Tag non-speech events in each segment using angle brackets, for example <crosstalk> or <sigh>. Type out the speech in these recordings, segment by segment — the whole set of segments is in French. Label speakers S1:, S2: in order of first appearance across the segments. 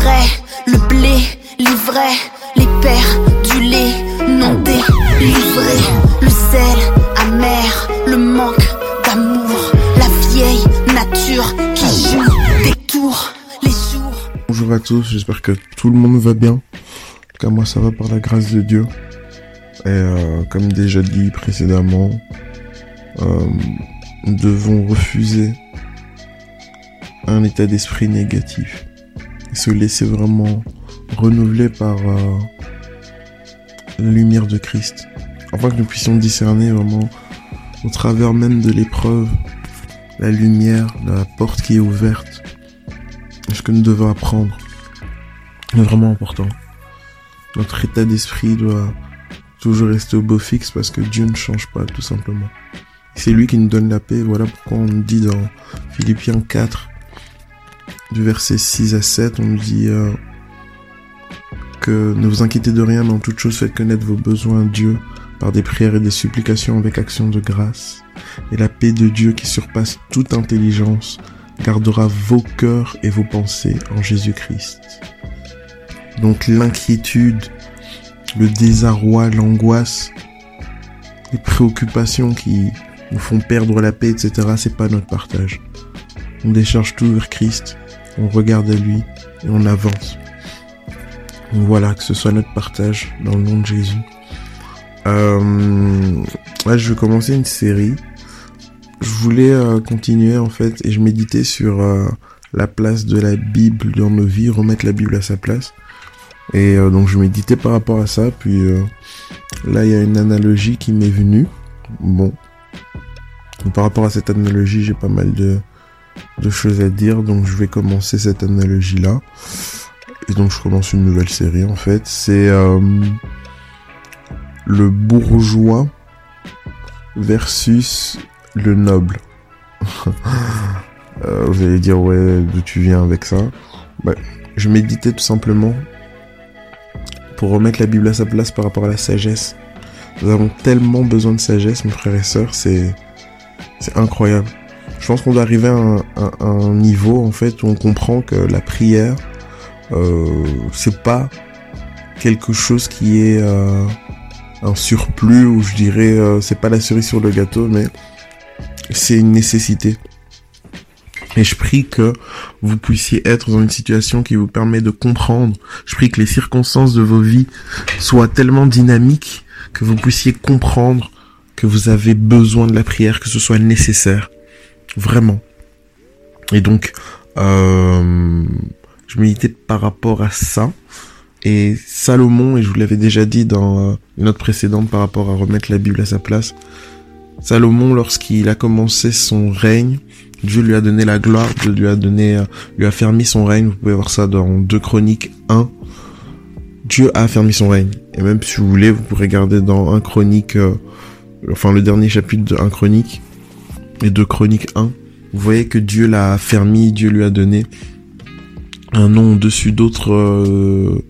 S1: vrais, le blé, les vrais, les pères, du lait, non délivré, le sel amer, le manque d'amour, la vieille nature qui joue des tours, les jours.
S2: Bonjour à tous, j'espère que tout le monde va bien. En tout cas, moi ça va par la grâce de Dieu. Et euh, comme déjà dit précédemment, euh, nous devons refuser un état d'esprit négatif et se laisser vraiment renouveler par euh, la lumière de Christ, afin que nous puissions discerner vraiment au travers même de l'épreuve la lumière, la porte qui est ouverte, ce que nous devons apprendre. C'est vraiment important. Notre état d'esprit doit toujours rester au beau fixe parce que Dieu ne change pas tout simplement. C'est lui qui nous donne la paix. Voilà pourquoi on dit dans Philippiens 4, du verset 6 à 7, on nous dit euh, que ne vous inquiétez de rien, mais en toute chose faites connaître vos besoins à Dieu par des prières et des supplications avec action de grâce. Et la paix de Dieu qui surpasse toute intelligence gardera vos cœurs et vos pensées en Jésus-Christ. Donc l'inquiétude, le désarroi, l'angoisse, les préoccupations qui nous font perdre la paix, etc., c'est pas notre partage. On décharge tout vers Christ, on regarde à lui et on avance. Voilà, que ce soit notre partage dans le nom de Jésus. Euh, là, je vais commencer une série. Je voulais euh, continuer en fait et je méditais sur euh, la place de la Bible dans nos vies, remettre la Bible à sa place. Et euh, donc je méditais par rapport à ça. Puis là, il y a une analogie qui m'est venue. Bon, par rapport à cette analogie, j'ai pas mal de, de choses à dire, donc je vais commencer cette analogie-là. Et donc je commence une nouvelle série en fait. C'est euh, le bourgeois versus le noble. <laughs> euh, vous allez dire ouais d'où tu viens avec ça? Bah, je méditais tout simplement pour remettre la Bible à sa place par rapport à la sagesse. Nous avons tellement besoin de sagesse, mes frères et sœurs, c'est c'est incroyable. Je pense qu'on doit arriver à un, à un, niveau en fait où on comprend que la prière, euh, c'est pas quelque chose qui est euh, un surplus ou je dirais euh, c'est pas la cerise sur le gâteau, mais c'est une nécessité. Et je prie que vous puissiez être dans une situation qui vous permet de comprendre. Je prie que les circonstances de vos vies soient tellement dynamiques que vous puissiez comprendre que vous avez besoin de la prière, que ce soit nécessaire. Vraiment. Et donc, euh, je méditais par rapport à ça. Et Salomon, et je vous l'avais déjà dit dans euh, une note précédente par rapport à remettre la Bible à sa place, Salomon, lorsqu'il a commencé son règne, Dieu lui a donné la gloire, Dieu lui a donné, euh, lui a fermé son règne. Vous pouvez voir ça dans 2 Chroniques 1. Dieu a fermé son règne. Et même si vous voulez, vous pourrez regarder dans 1 Chronique enfin le dernier chapitre de 1 Chronique et de Chronique 1, vous voyez que Dieu l'a affermi, Dieu lui a donné un nom au-dessus d'autres euh,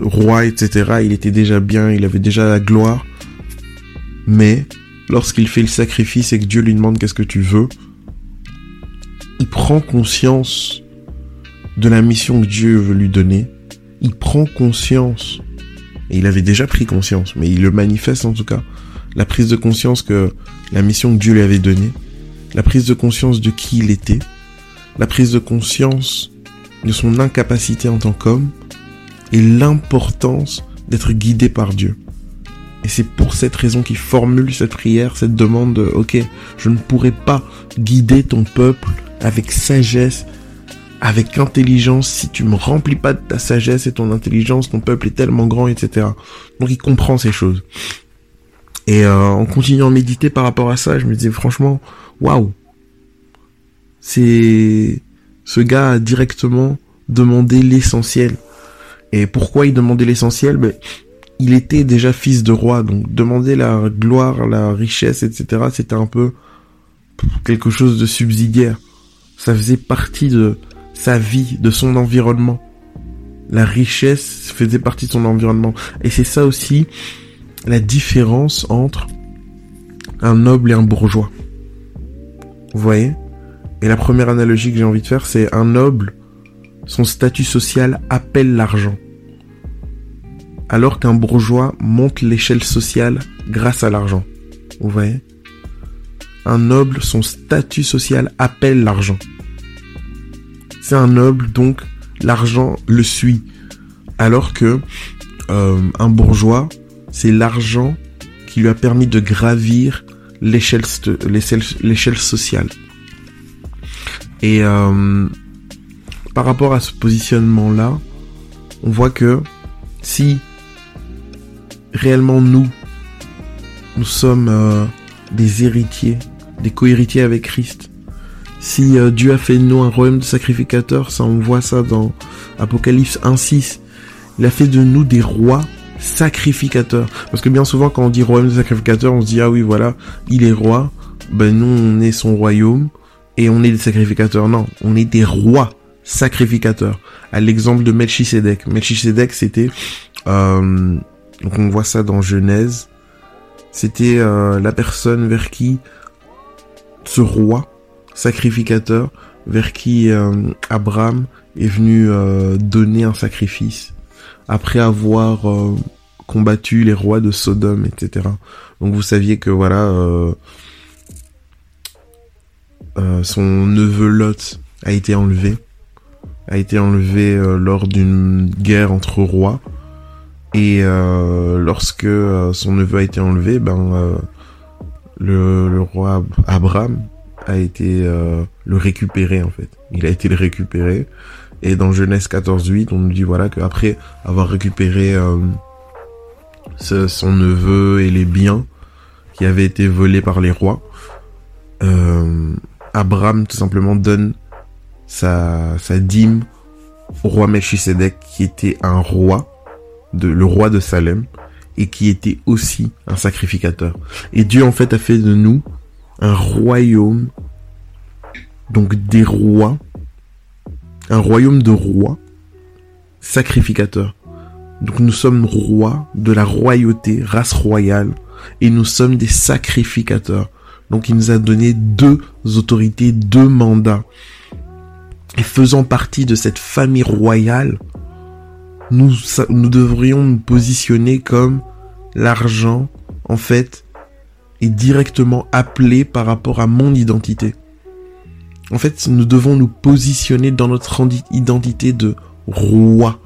S2: rois, etc. Il était déjà bien, il avait déjà la gloire. Mais lorsqu'il fait le sacrifice et que Dieu lui demande qu'est-ce que tu veux, il prend conscience de la mission que Dieu veut lui donner. Il prend conscience, et il avait déjà pris conscience, mais il le manifeste en tout cas, la prise de conscience que la mission que Dieu lui avait donnée, la prise de conscience de qui il était, la prise de conscience de son incapacité en tant qu'homme et l'importance d'être guidé par Dieu. Et c'est pour cette raison qu'il formule cette prière, cette demande de, ok, je ne pourrai pas guider ton peuple avec sagesse, avec intelligence, si tu me remplis pas de ta sagesse et ton intelligence, ton peuple est tellement grand, etc. Donc il comprend ces choses. Et euh, en continuant à méditer par rapport à ça, je me disais franchement, waouh, c'est ce gars a directement demandé l'essentiel. Et pourquoi il demandait l'essentiel? Ben, Il était déjà fils de roi, donc demander la gloire, la richesse, etc. C'était un peu quelque chose de subsidiaire. Ça faisait partie de sa vie, de son environnement. La richesse faisait partie de son environnement. Et c'est ça aussi la différence entre un noble et un bourgeois. Vous voyez? Et la première analogie que j'ai envie de faire, c'est un noble son statut social appelle l'argent. Alors qu'un bourgeois monte l'échelle sociale grâce à l'argent. Vous voyez? Un noble, son statut social appelle l'argent. C'est un noble, donc l'argent le suit. Alors que euh, un bourgeois, c'est l'argent qui lui a permis de gravir l'échelle sociale. Et euh, par rapport à ce positionnement-là, on voit que si réellement nous, nous sommes euh, des héritiers, des co-héritiers avec Christ, si euh, Dieu a fait de nous un royaume de sacrificateurs, ça on voit ça dans Apocalypse 1.6, il a fait de nous des rois sacrificateurs. Parce que bien souvent quand on dit royaume de sacrificateurs, on se dit ah oui voilà, il est roi, ben nous on est son royaume, et on est des sacrificateurs. Non, on est des rois sacrificateurs. À l'exemple de Melchisedec. Melchisedec, c'était... Euh, donc on voit ça dans Genèse. C'était euh, la personne vers qui ce roi sacrificateur, vers qui euh, Abraham est venu donner un sacrifice après avoir combattu les rois de Sodome, etc. Donc vous saviez que voilà euh, son neveu Lot a été enlevé, a été enlevé euh, lors d'une guerre entre rois. Et euh, lorsque son neveu a été enlevé, ben le, le, roi Abraham a été le récupérer en fait. Il a été le récupérer. Et dans Genèse 14.8, on nous dit voilà qu'après avoir récupéré son neveu et les biens qui avaient été volés par les rois, euh, Abraham tout simplement donne sa, dîme au roi Melchisedec qui était un roi, le roi de Salem, et qui était aussi un sacrificateur. Et Dieu en fait a fait de nous un royaume, donc des rois, un royaume de rois sacrificateurs. Donc nous sommes rois de la royauté, race royale, et nous sommes des sacrificateurs. Donc il nous a donné deux autorités, deux mandats. Et faisant partie de cette famille royale, nous, nous devrions nous positionner comme l'argent, en fait, est directement appelé par rapport à mon identité. En fait, nous devons nous positionner dans notre identité de roi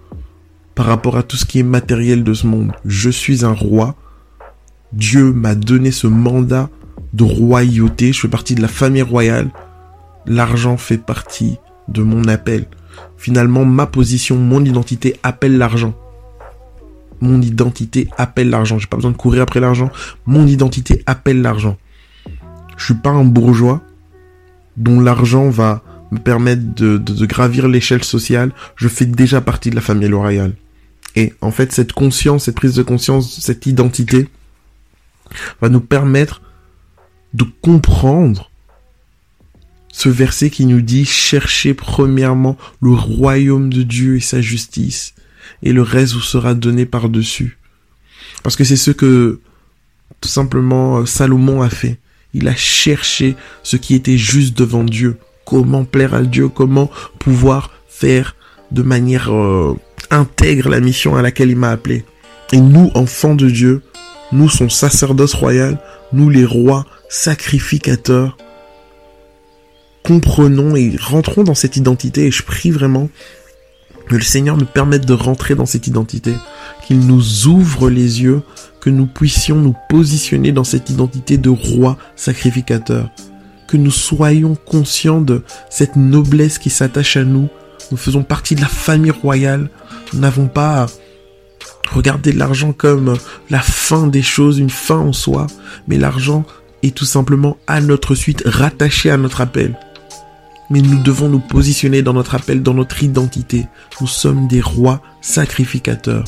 S2: par rapport à tout ce qui est matériel de ce monde. Je suis un roi. Dieu m'a donné ce mandat de royauté, je fais partie de la famille royale. L'argent fait partie de mon appel. Finalement, ma position, mon identité appelle l'argent. Mon identité appelle l'argent. J'ai pas besoin de courir après l'argent. Mon identité appelle l'argent. Je suis pas un bourgeois dont l'argent va me permettre de, de gravir l'échelle sociale. Je fais déjà partie de la famille royale. Et en fait, cette conscience, cette prise de conscience, cette identité va nous permettre de comprendre ce verset qui nous dit cherchez premièrement le royaume de Dieu et sa justice, et le reste vous sera donné par-dessus. Parce que c'est ce que tout simplement Salomon a fait. Il a cherché ce qui était juste devant Dieu. Comment plaire à Dieu, comment pouvoir faire de manière euh, intègre la mission à laquelle il m'a appelé? Et nous, enfants de Dieu, nous, son sacerdoce royal, nous les rois, sacrificateur. Comprenons et rentrons dans cette identité et je prie vraiment que le Seigneur nous permette de rentrer dans cette identité, qu'il nous ouvre les yeux, que nous puissions nous positionner dans cette identité de roi sacrificateur, que nous soyons conscients de cette noblesse qui s'attache à nous. Nous faisons partie de la famille royale. Nous n'avons pas regardé l'argent comme la fin des choses, une fin en soi, mais l'argent et tout simplement à notre suite, rattaché à notre appel. Mais nous devons nous positionner dans notre appel, dans notre identité. Nous sommes des rois sacrificateurs.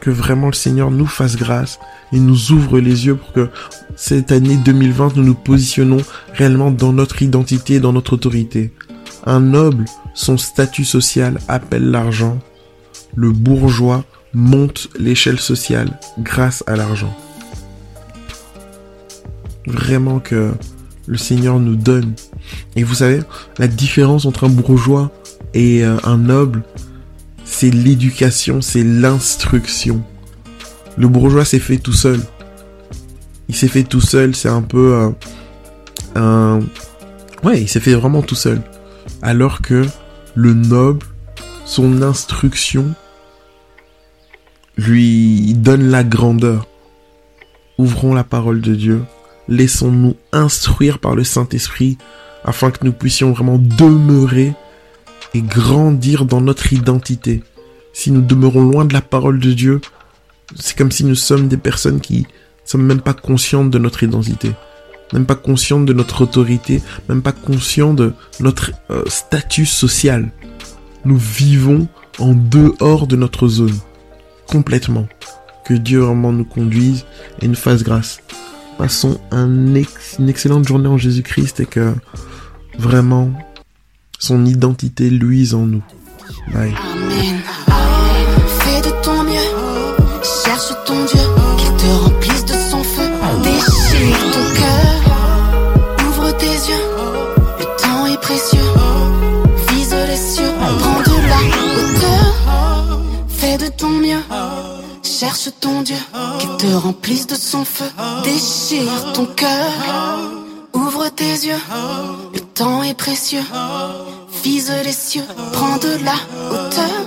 S2: Que vraiment le Seigneur nous fasse grâce et nous ouvre les yeux pour que cette année 2020, nous nous positionnons réellement dans notre identité, dans notre autorité. Un noble, son statut social appelle l'argent. Le bourgeois monte l'échelle sociale grâce à l'argent vraiment que le Seigneur nous donne. Et vous savez, la différence entre un bourgeois et euh, un noble, c'est l'éducation, c'est l'instruction. Le bourgeois s'est fait tout seul. Il s'est fait tout seul, c'est un peu euh, un... Ouais, il s'est fait vraiment tout seul. Alors que le noble, son instruction lui donne la grandeur. Ouvrons la parole de Dieu. Laissons-nous instruire par le Saint-Esprit afin que nous puissions vraiment demeurer et grandir dans notre identité. Si nous demeurons loin de la parole de Dieu, c'est comme si nous sommes des personnes qui ne sommes même pas conscientes de notre identité, même pas conscientes de notre autorité, même pas conscientes de notre euh, statut social. Nous vivons en dehors de notre zone, complètement. Que Dieu vraiment nous conduise et nous fasse grâce. Passons un une excellente journée en Jésus-Christ et que vraiment son identité luise en nous.
S1: Amen. Dieu. Qu'il te remplisse de son feu. Déchire ton cœur. Ouvre tes yeux. Le temps est précieux. Vise les cieux. Prends de la hauteur.